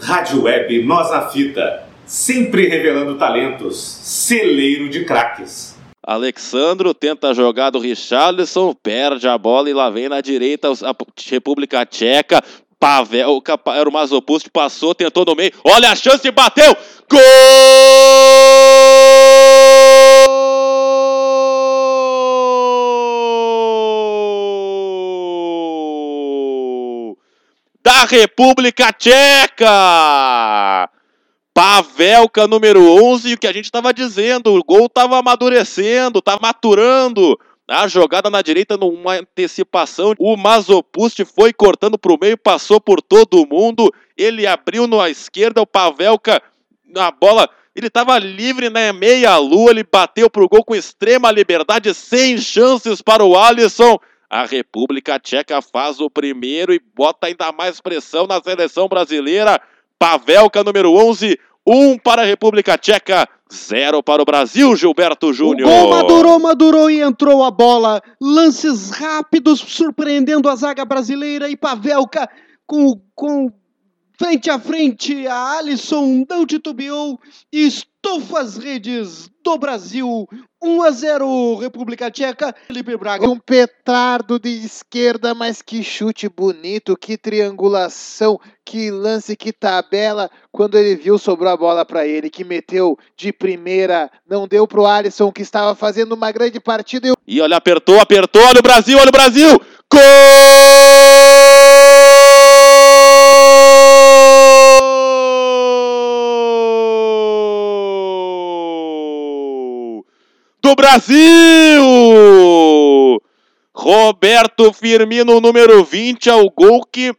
Rádio Web Nós na Fita, sempre revelando talentos, celeiro de craques. Alexandro tenta a jogada do Richarlison, perde a bola e lá vem na direita a República Tcheca. Pavel, era o Mazopust, passou, tentou no meio. Olha a chance, bateu! Gol! Da República Tcheca! Pavelka número 11, o que a gente estava dizendo, o gol estava amadurecendo, estava maturando. A jogada na direita numa antecipação, o Mazopust foi cortando para o meio, passou por todo mundo, ele abriu na esquerda, o Pavelka na bola, ele estava livre na meia-lua, ele bateu para o gol com extrema liberdade, sem chances para o Alisson. A República Tcheca faz o primeiro e bota ainda mais pressão na seleção brasileira. Pavelka número 11, um para a República Tcheca, zero para o Brasil, Gilberto Júnior. Gol madurou, madurou e entrou a bola. Lances rápidos, surpreendendo a zaga brasileira e Pavelka com, com frente a frente. A Alisson não titubeou e estufa as redes do Brasil. 1 a 0 República Tcheca. Felipe Braga. Um petardo de esquerda, mas que chute bonito, que triangulação, que lance, que tabela. Quando ele viu, sobrou a bola para ele, que meteu de primeira, não deu pro Alisson, que estava fazendo uma grande partida. E olha, apertou, apertou, olha o Brasil, olha o Brasil! Gol! Do Brasil! Roberto Firmino, número 20, ao gol que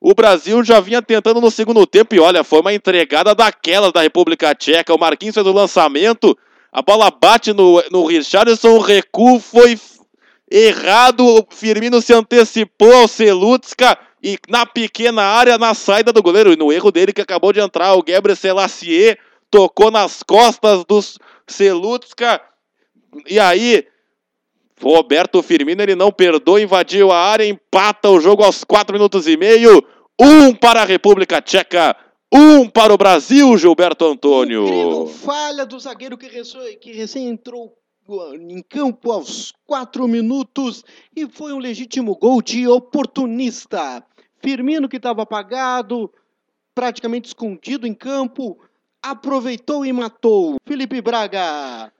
o Brasil já vinha tentando no segundo tempo. E olha, foi uma entregada daquela da República Tcheca. O Marquinhos fez o lançamento, a bola bate no, no Richardson, o recuo foi errado. O Firmino se antecipou ao Celutska e na pequena área, na saída do goleiro, e no erro dele que acabou de entrar, o Gebre Selassie tocou nas costas dos Celutska e aí, Roberto Firmino, ele não perdoa, invadiu a área, empata o jogo aos 4 minutos e meio. Um para a República Tcheca, um para o Brasil, Gilberto Antônio. Incrível falha do zagueiro que, que recém entrou em campo aos 4 minutos e foi um legítimo gol de oportunista. Firmino, que estava apagado, praticamente escondido em campo, aproveitou e matou. Felipe Braga.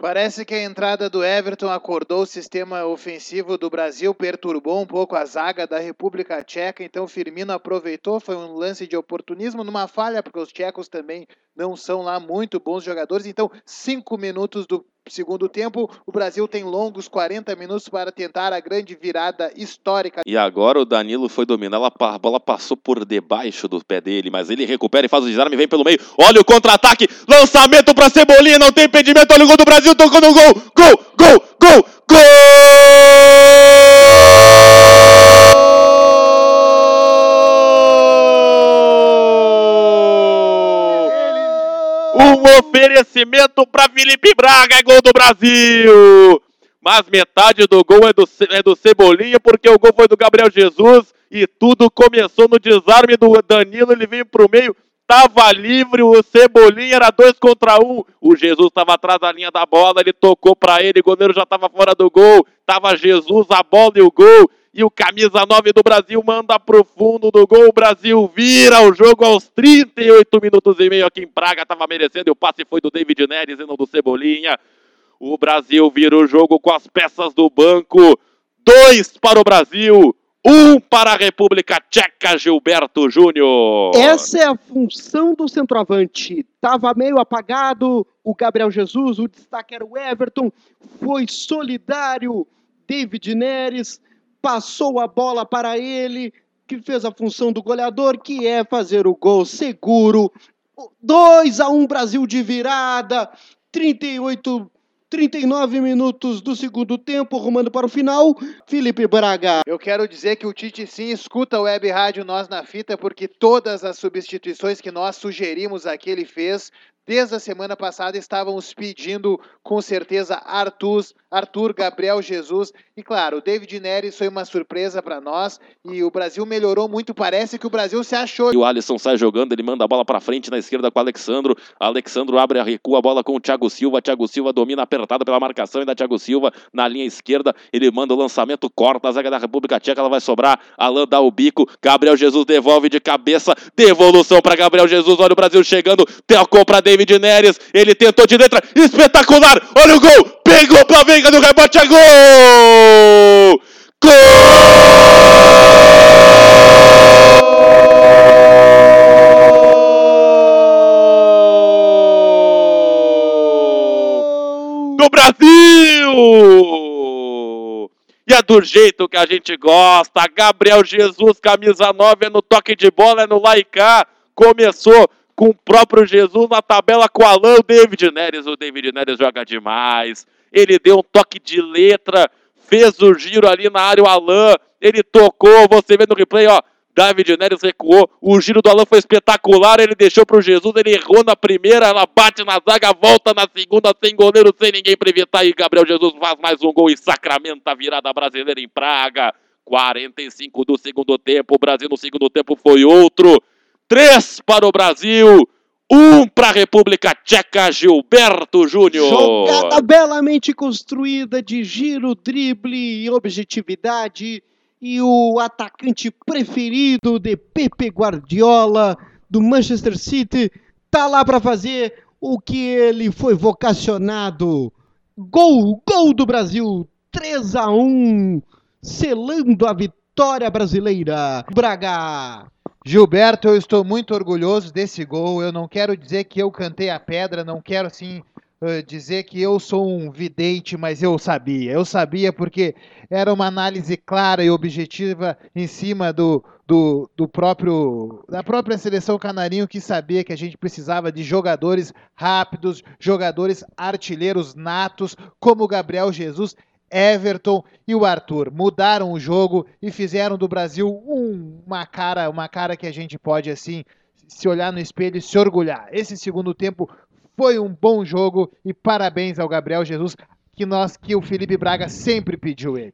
Parece que a entrada do Everton acordou o sistema ofensivo do Brasil, perturbou um pouco a zaga da República Tcheca, então Firmino aproveitou, foi um lance de oportunismo numa falha, porque os tchecos também não são lá muito bons jogadores, então cinco minutos do segundo tempo, o Brasil tem longos 40 minutos para tentar a grande virada histórica. E agora o Danilo foi dominar, a bola passou por debaixo do pé dele, mas ele recupera e faz o desarme, vem pelo meio, olha o contra-ataque, lançamento para Cebolinha, não tem impedimento, olha o gol do Brasil, tocou no gol, gol, gol, gol, gol! Oferecimento para Felipe Braga, é gol do Brasil! Mas metade do gol é do, é do Cebolinha, porque o gol foi do Gabriel Jesus e tudo começou no desarme do Danilo. Ele veio para o meio, estava livre, o Cebolinha era dois contra um. O Jesus estava atrás da linha da bola, ele tocou para ele, o goleiro já estava fora do gol. Tava Jesus, a bola e o gol. E o camisa 9 do Brasil manda pro fundo do gol. O Brasil vira o jogo aos 38 minutos e meio aqui em Praga. Tava merecendo. E o passe foi do David Neres e não do Cebolinha. O Brasil vira o jogo com as peças do banco. Dois para o Brasil. Um para a República Tcheca, Gilberto Júnior. Essa é a função do centroavante. Tava meio apagado o Gabriel Jesus, o destaque era o Everton, foi solidário. David Neres passou a bola para ele, que fez a função do goleador, que é fazer o gol seguro. 2 a 1 Brasil de virada, 38 39 minutos do segundo tempo, rumando para o final. Felipe Braga. Eu quero dizer que o Tite sim escuta a Web Rádio Nós na Fita, porque todas as substituições que nós sugerimos aqui ele fez desde a semana passada estávamos pedindo com certeza Arthur, Arthur Gabriel Jesus e claro, o David Neres foi uma surpresa para nós e o Brasil melhorou muito, parece que o Brasil se achou. E o Alisson sai jogando, ele manda a bola para frente na esquerda com o Alexandro. Alexandro abre a recua a bola com o Thiago Silva. Thiago Silva domina apertado pela marcação e da Thiago Silva na linha esquerda. Ele manda o lançamento, corta a zaga da República Tcheca, ela vai sobrar. Alan dá o bico, Gabriel Jesus devolve de cabeça, devolução para Gabriel Jesus. Olha o Brasil chegando, tocou para David Neres, ele tentou de letra, espetacular, olha o gol, pegou pra venga do rebote, é gol! Gol! Do Brasil! E é do jeito que a gente gosta. Gabriel Jesus, camisa 9, é no toque de bola, é no Laicá. Começou com o próprio Jesus na tabela com o Alan, o David Neres. O David Neres joga demais. Ele deu um toque de letra, fez o giro ali na área, o Alan. Ele tocou, você vê no replay, ó. David Neres recuou, o giro do Alan foi espetacular, ele deixou para o Jesus, ele errou na primeira, ela bate na zaga, volta na segunda, sem goleiro, sem ninguém para evitar, e Gabriel Jesus faz mais um gol e sacramenta a virada brasileira em Praga. 45 do segundo tempo, o Brasil no segundo tempo foi outro. Três para o Brasil, um para a República Tcheca, Gilberto Júnior. Jogada belamente construída de giro, drible e objetividade. E o atacante preferido de Pepe Guardiola do Manchester City tá lá para fazer o que ele foi vocacionado. Gol, gol do Brasil, 3 a 1, selando a vitória brasileira. Braga. Gilberto, eu estou muito orgulhoso desse gol. Eu não quero dizer que eu cantei a pedra, não quero assim dizer que eu sou um vidente, mas eu sabia. Eu sabia porque era uma análise clara e objetiva em cima do, do, do próprio da própria seleção canarinho que sabia que a gente precisava de jogadores rápidos, jogadores artilheiros natos, como o Gabriel Jesus Everton e o Arthur mudaram o jogo e fizeram do Brasil uma cara, uma cara que a gente pode assim se olhar no espelho e se orgulhar. Esse segundo tempo foi um bom jogo e parabéns ao Gabriel Jesus que nós que o Felipe Braga sempre pediu ele.